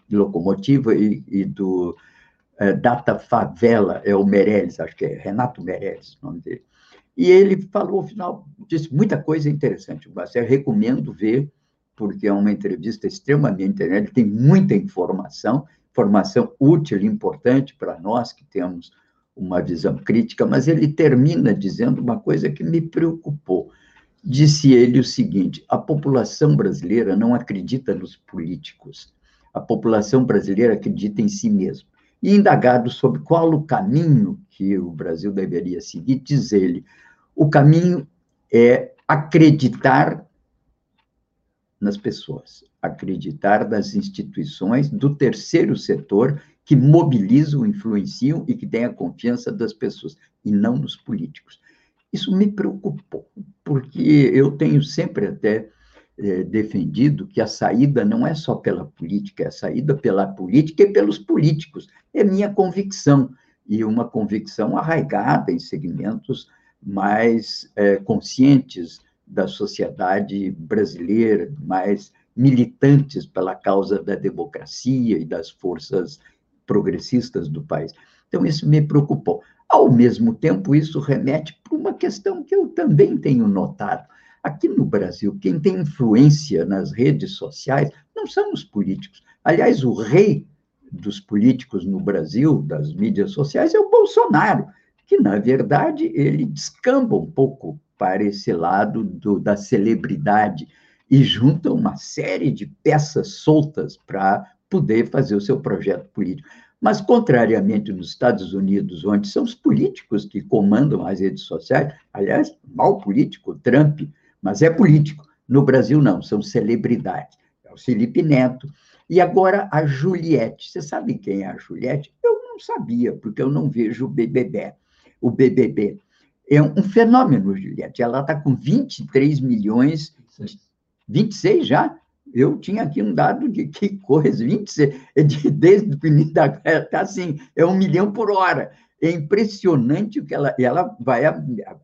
Locomotiva e, e do é, Data Favela, é o Meirelles, acho que é Renato Meirelles, o nome dele. E ele falou, ao final, disse muita coisa interessante. Eu recomendo ver porque é uma entrevista extremamente, ele tem muita informação, informação útil e importante para nós que temos uma visão crítica, mas ele termina dizendo uma coisa que me preocupou. Disse ele o seguinte: a população brasileira não acredita nos políticos, a população brasileira acredita em si mesma. E indagado sobre qual o caminho que o Brasil deveria seguir, diz ele: o caminho é acreditar nas pessoas, acreditar nas instituições do terceiro setor que mobilizam, influenciam e que têm a confiança das pessoas, e não nos políticos. Isso me preocupou, porque eu tenho sempre até é, defendido que a saída não é só pela política, é a saída pela política e pelos políticos. É minha convicção, e uma convicção arraigada em segmentos mais é, conscientes da sociedade brasileira, mais militantes pela causa da democracia e das forças progressistas do país. Então, isso me preocupou. Ao mesmo tempo, isso remete para uma questão que eu também tenho notado. Aqui no Brasil, quem tem influência nas redes sociais não são os políticos. Aliás, o rei dos políticos no Brasil, das mídias sociais, é o Bolsonaro, que, na verdade, ele descamba um pouco para esse lado do, da celebridade e junta uma série de peças soltas para poder fazer o seu projeto político. Mas, contrariamente nos Estados Unidos, onde são os políticos que comandam as redes sociais, aliás, mal político, Trump, mas é político. No Brasil, não, são celebridades. É o Felipe Neto. E agora a Juliette. Você sabe quem é a Juliette? Eu não sabia, porque eu não vejo o BBB. O BBB. É um fenômeno, Juliette. Ela está com 23 milhões. 26 já? Eu tinha aqui um dado de que coisa, 26, é de, desde o início da guerra, está assim, é um milhão por hora. É impressionante o que ela, ela vai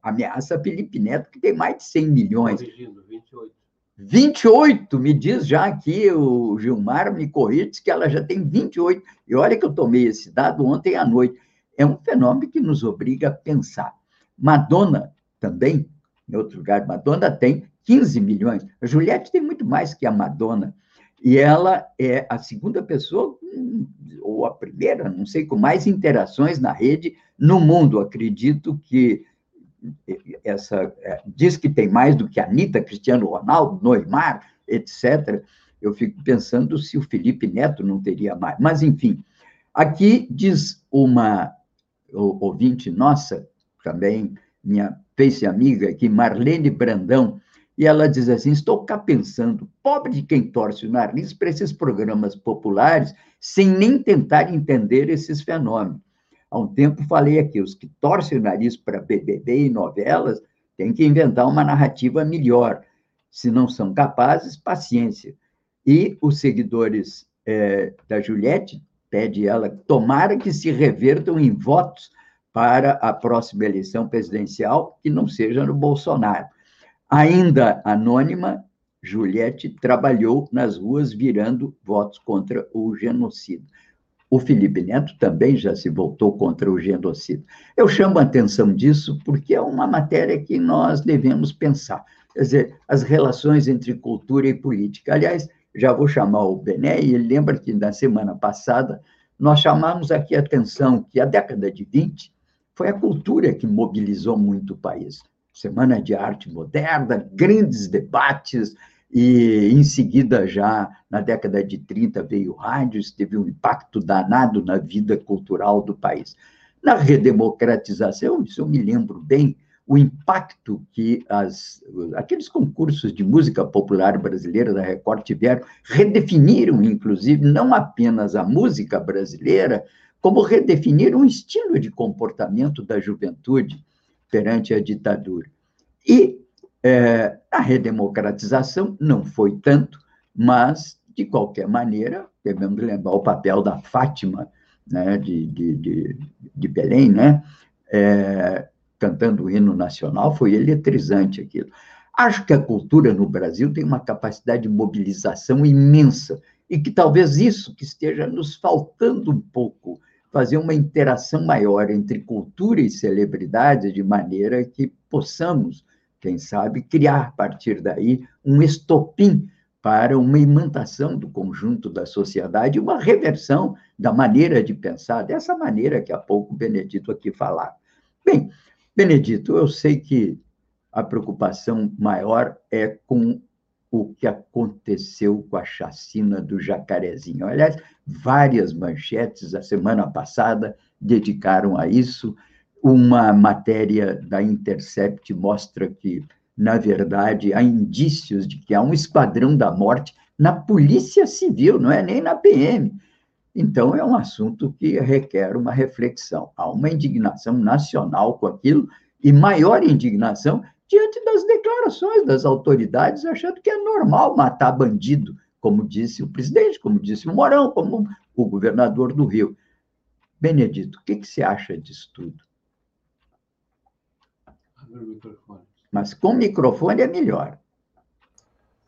ameaça Felipe Neto, que tem mais de 100 milhões. Corrigindo, 28. 28, me diz já aqui, o Gilmar me corrige, que ela já tem 28. E olha que eu tomei esse dado ontem à noite. É um fenômeno que nos obriga a pensar. Madonna também, em outro lugar, Madonna tem 15 milhões. A Juliette tem muito mais que a Madonna. E ela é a segunda pessoa, ou a primeira, não sei, com mais interações na rede no mundo. Acredito que essa é, diz que tem mais do que a Anitta, Cristiano Ronaldo, Neymar, etc. Eu fico pensando se o Felipe Neto não teria mais. Mas, enfim, aqui diz uma ouvinte nossa, também minha face amiga aqui, Marlene Brandão, e ela diz assim: estou cá pensando, pobre de quem torce o nariz para esses programas populares, sem nem tentar entender esses fenômenos. Há um tempo falei aqui: os que torcem o nariz para BBB e novelas têm que inventar uma narrativa melhor. Se não são capazes, paciência. E os seguidores é, da Juliette, pede ela, tomara que se revertam em votos para a próxima eleição presidencial, que não seja no Bolsonaro. Ainda anônima, Juliette trabalhou nas ruas virando votos contra o genocídio. O Felipe Neto também já se voltou contra o genocídio. Eu chamo a atenção disso porque é uma matéria que nós devemos pensar. Quer dizer, as relações entre cultura e política. Aliás, já vou chamar o Bené, e ele lembra que na semana passada nós chamamos aqui a atenção que a década de 20 foi a cultura que mobilizou muito o país. Semana de Arte Moderna, grandes debates, e em seguida, já na década de 30, veio o rádio, isso teve um impacto danado na vida cultural do país. Na redemocratização, isso eu me lembro bem, o impacto que as, aqueles concursos de música popular brasileira da Record tiveram, redefiniram, inclusive, não apenas a música brasileira, como redefiniram o estilo de comportamento da juventude perante a ditadura. E é, a redemocratização não foi tanto, mas, de qualquer maneira, devemos lembrar o papel da Fátima, né, de, de, de, de Belém, né, é, cantando o hino nacional, foi eletrizante aquilo. Acho que a cultura no Brasil tem uma capacidade de mobilização imensa, e que talvez isso que esteja nos faltando um pouco fazer uma interação maior entre cultura e celebridade, de maneira que possamos, quem sabe, criar a partir daí um estopim para uma imantação do conjunto da sociedade, uma reversão da maneira de pensar, dessa maneira que há pouco o Benedito aqui falava. Bem, Benedito, eu sei que a preocupação maior é com o que aconteceu com a chacina do Jacarezinho. Aliás, várias manchetes a semana passada dedicaram a isso. Uma matéria da Intercept mostra que, na verdade, há indícios de que há um esquadrão da morte na Polícia Civil, não é nem na PM. Então, é um assunto que requer uma reflexão. Há uma indignação nacional com aquilo, e maior indignação diante das declarações das autoridades, achando que é normal matar bandido, como disse o presidente, como disse o Morão, como o governador do Rio. Benedito, o que, que você acha disso tudo? Mas com microfone é melhor.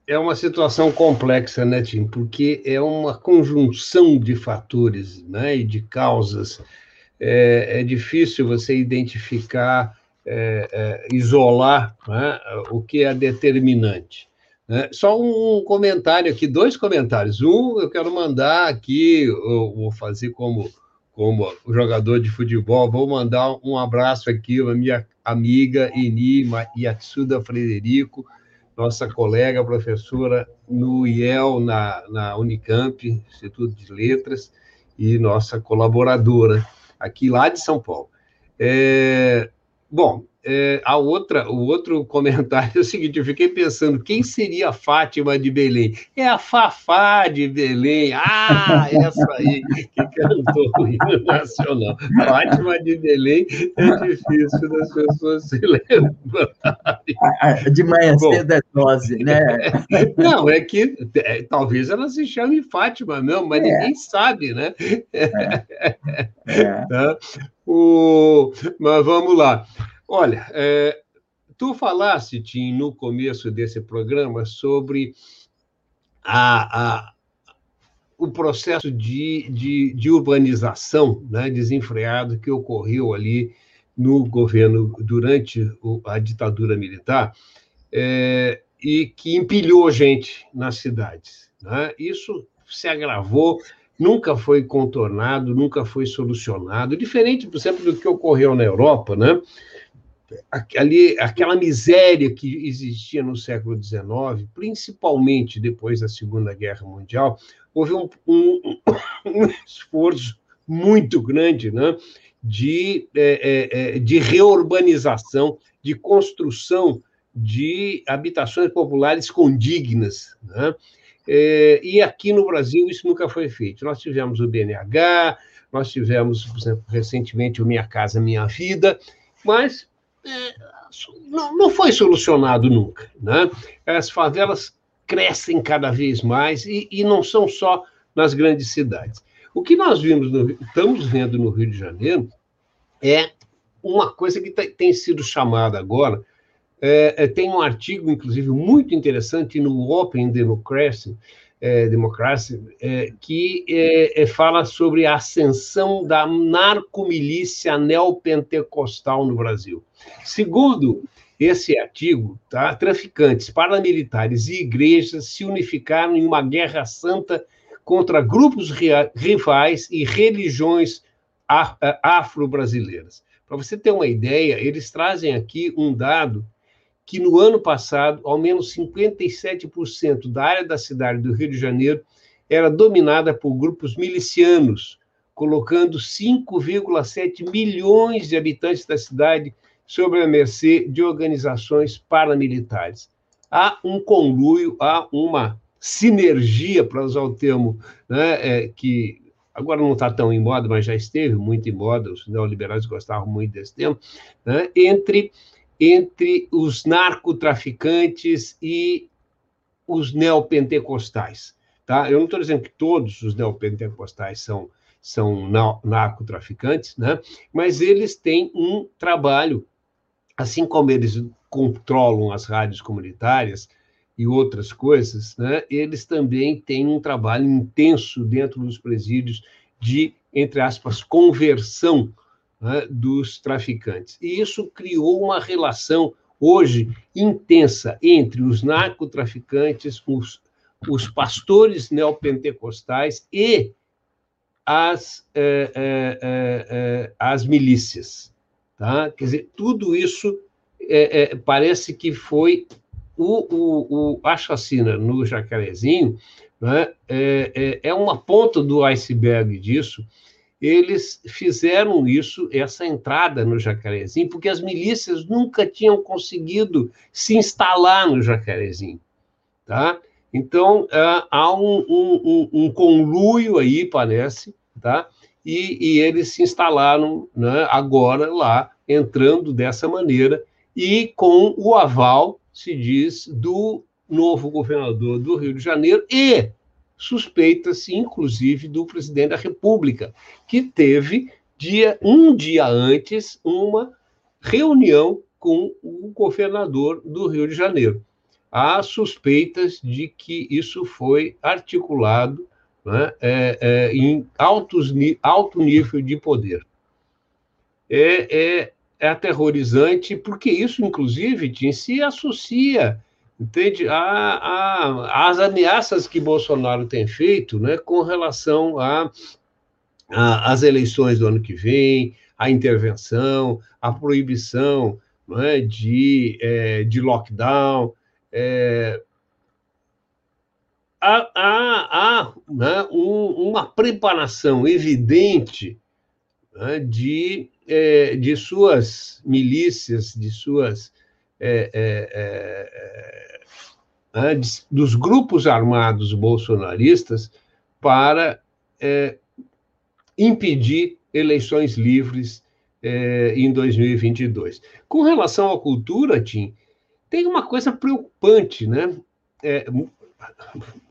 É uma situação complexa, né, Tim? Porque é uma conjunção de fatores né, e de causas. É, é difícil você identificar é, é, isolar né, o que é determinante. Né? Só um comentário aqui, dois comentários. Um, eu quero mandar aqui, vou fazer como, como jogador de futebol, vou mandar um abraço aqui à minha amiga Eni Yatsuda Frederico, nossa colega professora no IEL, na, na Unicamp, Instituto de Letras, e nossa colaboradora aqui lá de São Paulo. É, bom, é, a outra, o outro (laughs) comentário é o seguinte: eu fiquei pensando, quem seria a Fátima de Belém? É a Fafá de Belém. Ah, (laughs) essa aí que cantou (laughs) o hino nacional. Fátima de Belém é difícil das pessoas se lembrarem.
De manhã cedo é dose, né?
Não, é que é, talvez ela se chame Fátima mesmo, mas é. ninguém sabe, né? É. Tá? (laughs) O, mas vamos lá. Olha, é, tu falaste, Tim, no começo desse programa sobre a, a, o processo de, de, de urbanização né, desenfreado que ocorreu ali no governo durante a ditadura militar é, e que empilhou gente nas cidades. Né? Isso se agravou, nunca foi contornado, nunca foi solucionado, diferente, por exemplo, do que ocorreu na Europa, né? ali, aquela miséria que existia no século XIX, principalmente depois da Segunda Guerra Mundial, houve um, um, um (coughs) esforço muito grande né, de, é, é, é, de reurbanização, de construção de habitações populares condignas. Né? É, e aqui no Brasil isso nunca foi feito. Nós tivemos o BNH, nós tivemos, por exemplo, recentemente o Minha Casa Minha Vida, mas é, não, não foi solucionado nunca. Né? As favelas crescem cada vez mais e, e não são só nas grandes cidades. O que nós vimos no, estamos vendo no Rio de Janeiro é uma coisa que tem sido chamada agora. É, é, tem um artigo, inclusive, muito interessante no Open Democracy, é, Democracy, é, que é, é, fala sobre a ascensão da narcomilícia neopentecostal no Brasil. Segundo esse artigo, tá, traficantes, paramilitares e igrejas se unificaram em uma guerra santa contra grupos rivais e religiões afro-brasileiras. Para você ter uma ideia, eles trazem aqui um dado que no ano passado, ao menos 57% da área da cidade do Rio de Janeiro era dominada por grupos milicianos, colocando 5,7 milhões de habitantes da cidade sob a mercê de organizações paramilitares. Há um conluio, há uma sinergia, para usar o termo né, é, que agora não está tão em moda, mas já esteve muito em moda, os neoliberais gostavam muito desse termo, né, entre entre os narcotraficantes e os neopentecostais. Tá? Eu não estou dizendo que todos os neopentecostais são, são narcotraficantes, né? mas eles têm um trabalho, assim como eles controlam as rádios comunitárias e outras coisas, né? eles também têm um trabalho intenso dentro dos presídios de, entre aspas, conversão né, dos traficantes. E isso criou uma relação hoje intensa entre os narcotraficantes, os, os pastores neopentecostais e as, é, é, é, as milícias. Tá? Quer dizer, tudo isso parece que foi o, o, o, a chacina no Jacarezinho né, é, é, uma ponta do iceberg disso, eles fizeram isso, essa entrada no Jacarezinho, porque as milícias nunca tinham conseguido se instalar no Jacarezinho, tá? Então, uh, há um, um, um, conluio aí, parece, tá? E, e eles se instalaram né, agora lá, entrando dessa maneira, e com o aval, se diz, do novo governador do Rio de Janeiro e suspeita-se, inclusive, do presidente da República, que teve, dia, um dia antes, uma reunião com o governador do Rio de Janeiro. Há suspeitas de que isso foi articulado né, é, é, em altos, alto nível de poder. É, é, é aterrorizante, porque isso, inclusive, se associa entende? As ameaças que Bolsonaro tem feito né, com relação às eleições do ano que vem, a intervenção, a proibição é? de, é, de lockdown. É, há, há, há né, um, uma preparação evidente né, de, é, de suas milícias, de suas. É, é, é de, dos grupos armados bolsonaristas para é, impedir eleições livres é, em 2022. Com relação à cultura, Tim, tem uma coisa preocupante, né? É,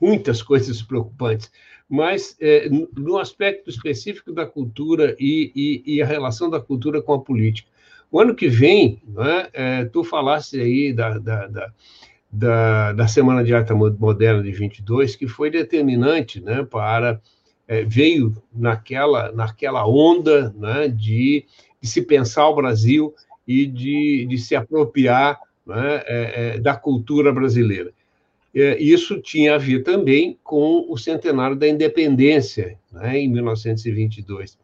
muitas coisas preocupantes, mas é, no aspecto específico da cultura e, e, e, a relação da cultura com a política. O ano que vem, né, é, tu falaste aí da, da, da, da, Semana de Arte Moderna de 22, que foi determinante né, para. É, veio naquela, naquela onda né, de, de se pensar o Brasil e de, de se apropriar né, é, da cultura brasileira. É, isso tinha a ver também com o centenário da independência, né, em 1922.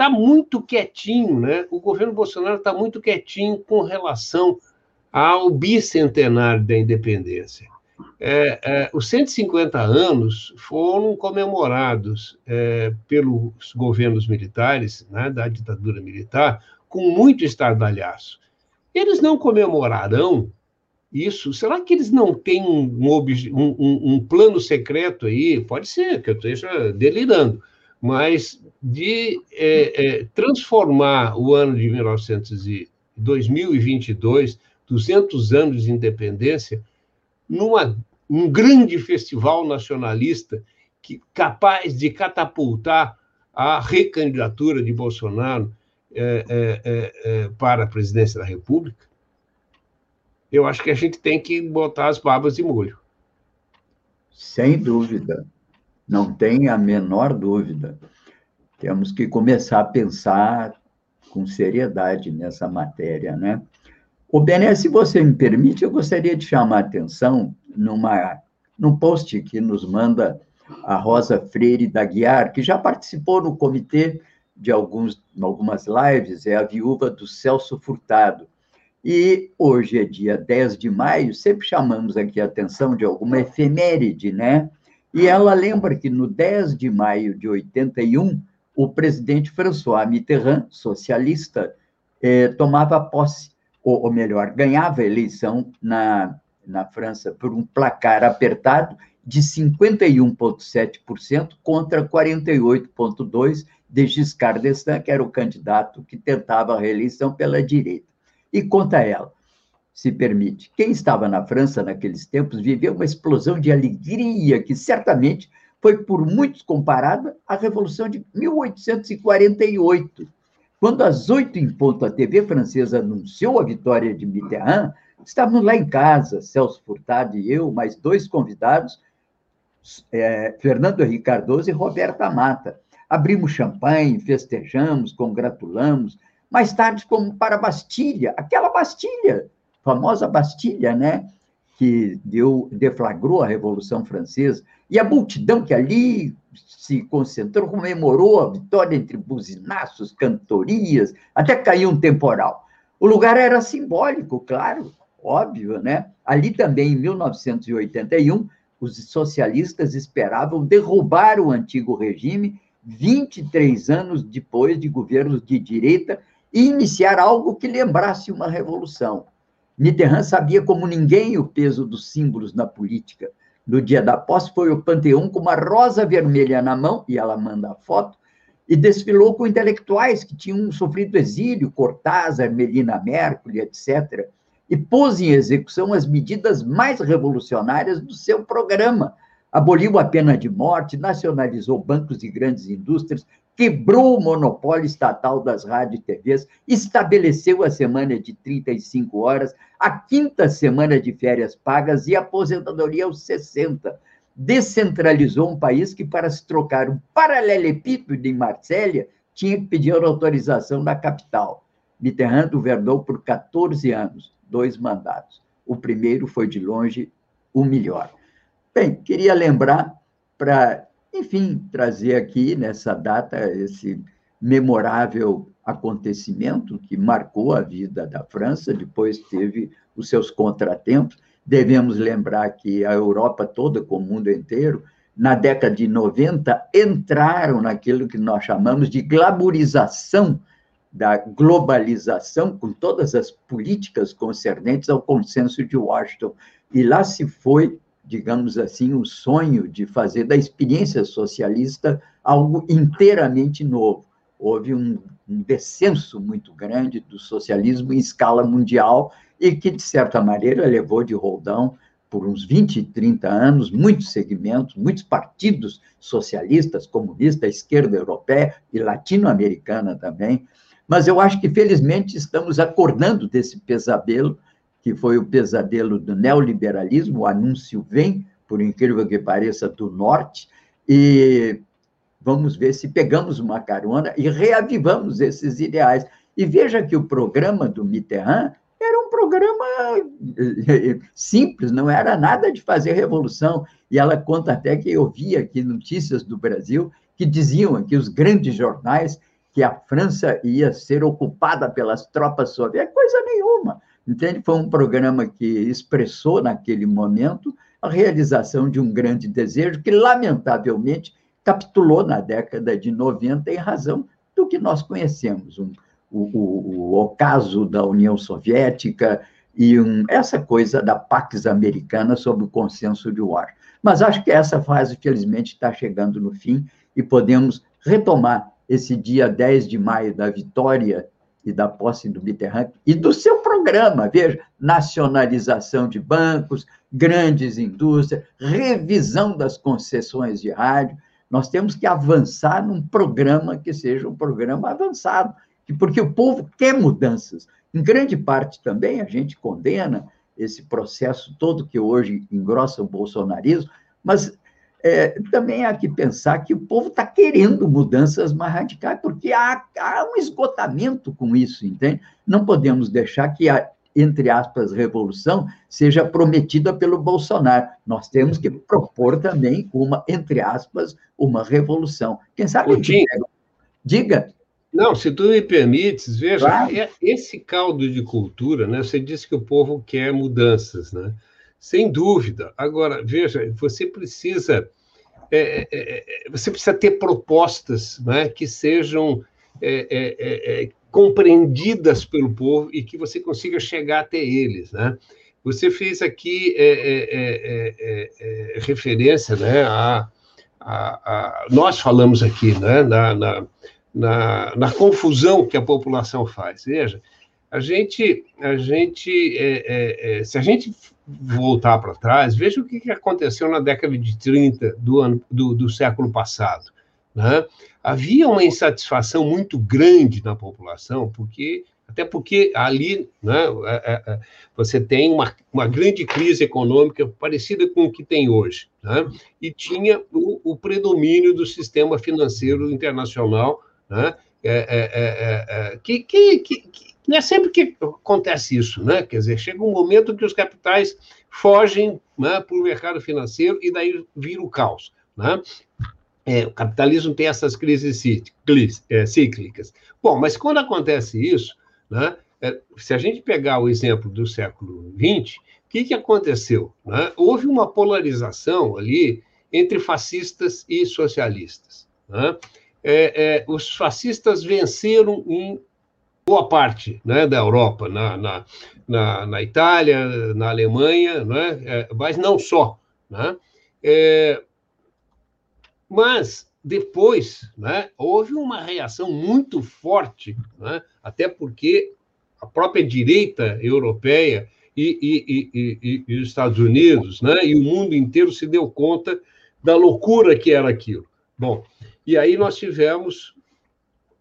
Está muito quietinho, né? O governo Bolsonaro está muito quietinho com relação ao bicentenário da independência. É, é, os 150 anos foram comemorados é, pelos governos militares, né, da ditadura militar, com muito estardalhaço. Eles não comemorarão isso. Será que eles não têm um, um, um, plano secreto aí? Pode ser que eu esteja delirando, mas de é, é, transformar o ano de 1900 e 2022, 200 anos de independência, numa um grande festival nacionalista que capaz de catapultar a recandidatura de Bolsonaro é, é, é, é para a presidência da República? eu acho que a gente tem que botar as barbas de molho.
Sem dúvida. Não tem a menor dúvida. Temos que começar a pensar com seriedade nessa matéria, né? O Bené, se você me permite, eu gostaria de chamar a atenção numa, num post que nos manda a Rosa Freire da Guiar, que já participou no comitê de alguns, algumas lives, é a viúva do Celso Furtado. E hoje é dia 10 de maio, sempre chamamos aqui a atenção de alguma efeméride, né? E ela lembra que no 10 de maio de 81, o presidente François Mitterrand, socialista, eh, tomava posse, ou, ou, melhor, ganhava a eleição na, na França por um placar apertado de 51,7% contra 48,2% de Giscard d'Estaing, que era o candidato que tentava a reeleição pela direita. E conta ela, se permite. Quem estava na França naqueles tempos viveu uma explosão de alegria que certamente foi por muitos comparada à Revolução de 1848. Quando às oito em ponto a TV francesa anunciou a vitória de Mitterrand, estávamos lá em casa, Celso Furtado e eu, mais dois convidados, é, Fernando Henrique Cardoso e Roberta Mata. Abrimos champanhe, festejamos, congratulamos, mais tarde como para Bastilha, aquela Bastilha, famosa Bastilha, né? que deu, deflagrou a Revolução Francesa, e a multidão que ali se concentrou, comemorou a vitória entre buzinaços, cantorias, até caiu um temporal. O lugar era simbólico, claro, óbvio, né? Ali também, em 1981, os socialistas esperavam derrubar o antigo regime 23 anos depois de governos de direita e iniciar algo que lembrasse uma revolução. Mitterrand sabia como ninguém o peso dos símbolos na política. No dia da posse, foi o Panteão com uma rosa vermelha na mão, e ela manda a foto, e desfilou com intelectuais que tinham sofrido exílio, Cortázar, Melina Mercury, etc., e pôs em execução as medidas mais revolucionárias do seu programa. Aboliu a pena de morte, nacionalizou bancos e grandes indústrias, quebrou o monopólio estatal das rádios e TVs, estabeleceu a semana de 35 horas, a quinta semana de férias pagas e aposentadoria aos 60. Descentralizou um país que, para se trocar um paralelepípedo em Marsella, tinha que pedir autorização na capital. Mitterrand governou por 14 anos, dois mandatos. O primeiro foi, de longe, o melhor. Bem, queria lembrar para enfim, trazer aqui nessa data esse memorável acontecimento que marcou a vida da França, depois teve os seus contratempos. Devemos lembrar que a Europa toda, como o mundo inteiro, na década de 90, entraram naquilo que nós chamamos de glamorização da globalização, com todas as políticas concernentes ao consenso de Washington. E lá se foi, digamos assim, o sonho de fazer da experiência socialista algo inteiramente novo. Houve um, um descenso muito grande do socialismo em escala mundial e que, de certa maneira, levou de roldão por uns 20, 30 anos, muitos segmentos, muitos partidos socialistas, comunistas, esquerda europeia e latino-americana também. Mas eu acho que, felizmente, estamos acordando desse pesadelo, que foi o pesadelo do neoliberalismo, o anúncio vem, por incrível que pareça, do norte, e vamos ver se pegamos uma carona e reavivamos esses ideais. E veja que o programa do Mitterrand era um programa eh, simples, não era nada de fazer revolução. E ela conta até que eu vi aqui notícias do Brasil que diziam que os grandes jornais que a França ia ser ocupada pelas tropas soviéticas, coisa nenhuma. Entende? Foi um programa que expressou naquele momento a realização de um grande desejo que, lamentavelmente, capitulou na década de 90 em razão do que nós conhecemos, um, o, o, o ocaso da União Soviética e um, essa coisa da Pax Americana sob o consenso de Washington. Mas acho que essa fase, felizmente, está chegando no fim e podemos retomar esse dia 10 de maio da vitória e da posse do Mitterrand e do seu programa, veja, nacionalização de bancos, grandes indústrias, revisão das concessões de rádio. Nós temos que avançar num programa que seja um programa avançado, porque o povo quer mudanças. Em grande parte também a gente condena esse processo todo que hoje engrossa o bolsonarismo, mas é, também há que pensar que o povo está querendo mudanças mais radicais, porque há, há, um esgotamento com isso, entende? Não podemos deixar que a, entre aspas, revolução seja prometida pelo Bolsonaro. Nós temos que propor também uma, entre aspas, uma revolução. Quem sabe...
Putin.
Diga.
Não, se tu me permites, veja, claro. É esse caldo de cultura, né? Você disse que o povo quer mudanças, né? Sem dúvida. Agora, veja, você precisa é, é, é, você precisa ter propostas né, que sejam é, é, compreendidas pelo povo e que você consiga chegar até eles. Né? Você fez aqui referência né, a, a, a, Nós falamos aqui né, na, na, na, na confusão que a população faz. Veja, a gente, a gente, é, é, é, se a gente voltar para trás, veja o que, que aconteceu na década de 30 do, ano, do, do século passado. Né? Havia uma insatisfação muito grande na população, porque até porque ali né, é, é, é, você tem uma, uma grande crise econômica parecida com o que tem hoje, né? e tinha o, o predomínio do sistema financeiro internacional, né? É, é, que, que, que, não é sempre que acontece isso, né? Quer dizer, chega um momento que os capitais fogem né, para o mercado financeiro e daí vira o caos, né? É, o capitalismo tem essas crises é, cíclicas. Bom, mas quando acontece isso, né, é, se a gente pegar o exemplo do século XX, o que, que aconteceu? Né? Houve uma polarização ali entre fascistas e socialistas. Né? É, é, os fascistas venceram em boa parte né, da Europa, na, na, na, na, Itália, na Alemanha, né, é, mas não só. Né? É, mas depois né, houve uma reação muito forte, né, até porque a própria direita europeia e, e, e, e, os Estados Unidos né, e o mundo inteiro se deu conta da loucura que era aquilo. Bom, e aí nós tivemos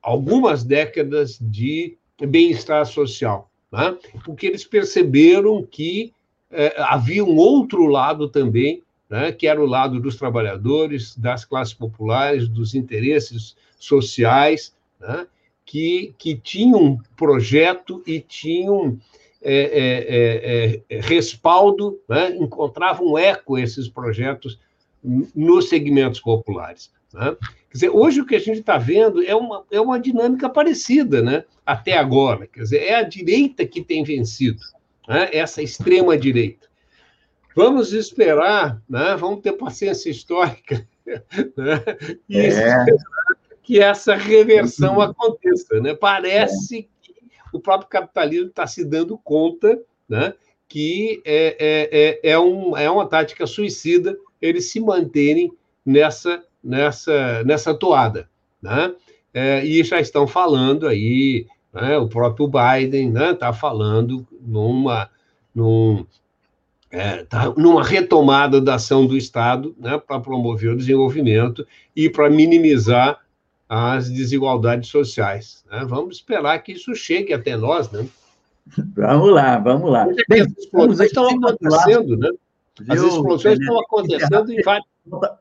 algumas décadas de bem-estar social, né? porque eles perceberam que é, havia um outro lado também, né? que era o lado dos trabalhadores, das classes populares, dos interesses sociais, né? que, que tinham um projeto e tinham é, é, é, é respaldo, né? encontravam eco esses projetos nos segmentos populares. Né? Quer dizer, hoje o que a gente está vendo é uma, é uma dinâmica parecida, né? até agora. Quer dizer, é a direita que tem vencido, né? essa extrema-direita. Vamos esperar, né? vamos ter paciência histórica (laughs) né? e é. esperar que essa reversão uhum. aconteça. Né? Parece é. que o próprio capitalismo está se dando conta né? que é, é, é, é, um, é uma tática suicida eles se manterem nessa, nessa, nessa toada. Né? É, e já estão falando aí, né, o próprio Biden está né, tá falando numa, num, é, tá numa retomada da ação do Estado né, para promover o desenvolvimento e para minimizar as desigualdades sociais. Né? Vamos esperar que isso chegue até nós, né?
Vamos lá, vamos lá.
Bem, as explosões estão acontecendo, né? As explosões estão acontecendo em vários.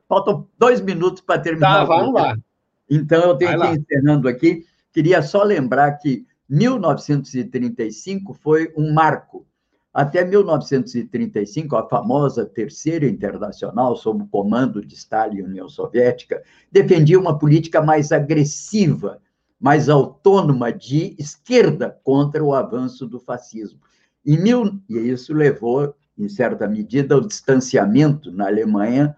Faltam dois minutos para terminar.
Tá, vamos lá.
Então, eu tenho que ir encerrando aqui. Queria só lembrar que 1935 foi um marco. Até 1935, a famosa Terceira Internacional, sob o comando de Stalin e União Soviética, defendia uma política mais agressiva mais autônoma de esquerda contra o avanço do fascismo. E, mil, e isso levou, em certa medida, ao distanciamento na Alemanha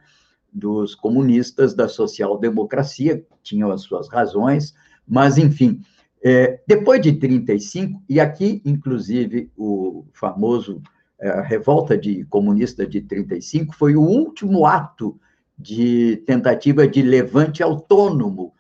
dos comunistas da social-democracia, tinham as suas razões, mas, enfim, é, depois de 35, e aqui, inclusive, o famoso é, Revolta de Comunista de 35 foi o último ato de tentativa de levante autônomo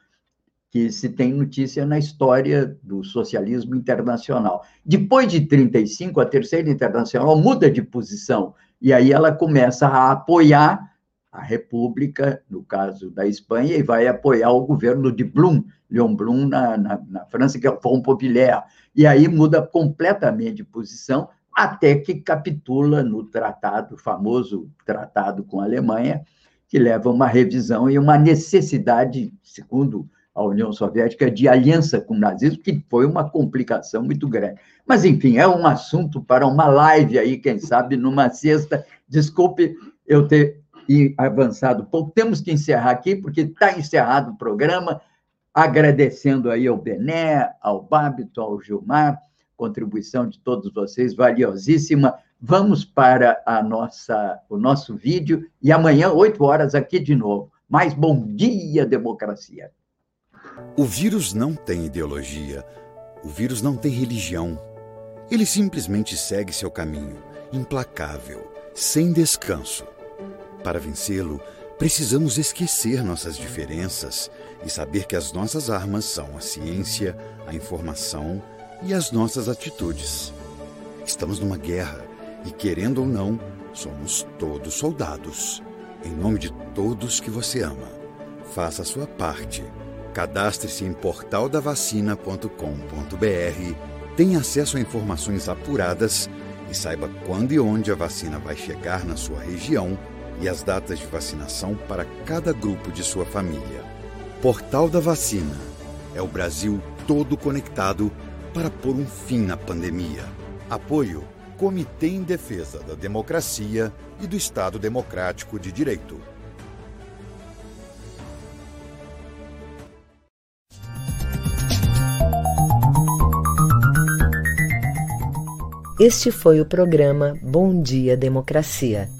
que se tem notícia na história do socialismo internacional. Depois de 35, a Terceira Internacional muda de posição e aí ela começa a apoiar a República, no caso da Espanha, e vai apoiar o governo de Blum, Leon Blum, na, na, na França, que é o Front Populaire. E aí muda completamente de posição, até que capitula no tratado, famoso tratado com a Alemanha, que leva uma revisão e uma necessidade, segundo a União Soviética de aliança com o nazismo, que foi uma complicação muito grande. Mas, enfim, é um assunto para uma live aí, quem sabe, numa sexta. Desculpe eu ter avançado pouco. Temos que encerrar aqui, porque está encerrado o programa, agradecendo aí ao Bené, ao Bábito, ao Gilmar, contribuição de todos vocês, valiosíssima. Vamos para a nossa, o nosso vídeo e amanhã, 8 horas, aqui de novo. Mais bom dia, democracia.
O vírus não tem ideologia. O vírus não tem religião. Ele simplesmente segue seu caminho, implacável, sem descanso. Para vencê-lo, precisamos esquecer nossas diferenças e saber que as nossas armas são a ciência, a informação e as nossas atitudes. Estamos numa guerra e, querendo ou não, somos todos soldados. Em nome de todos que você ama, faça a sua parte Cadastre-se em portaldavacina.com.br, tenha acesso a informações apuradas e saiba quando e onde a vacina vai chegar na sua região e as datas de vacinação para cada grupo de sua família. Portal da Vacina é o Brasil todo conectado para pôr um fim na pandemia. Apoio Comitê em Defesa da Democracia e do Estado Democrático de Direito.
Este foi o programa Bom Dia Democracia.